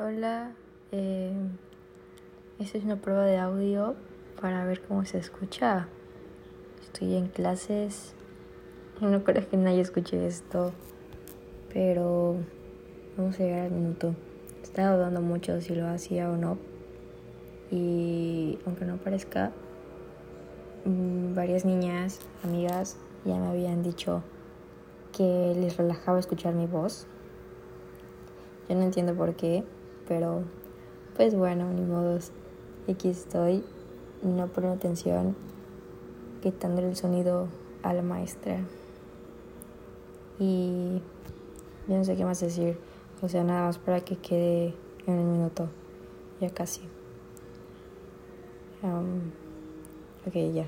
Hola, eh, esta es una prueba de audio para ver cómo se escucha. Estoy en clases. No creo que nadie escuche esto, pero vamos a llegar al minuto. Estaba dudando mucho si lo hacía o no. Y aunque no parezca, mm, varias niñas, amigas, ya me habían dicho que les relajaba escuchar mi voz. Yo no entiendo por qué, pero pues bueno, ni modos. Aquí estoy, no poniendo atención, quitándole el sonido a la maestra. Y yo no sé qué más decir. O sea, nada más para que quede en un minuto. Ya casi. Um, ok, ya.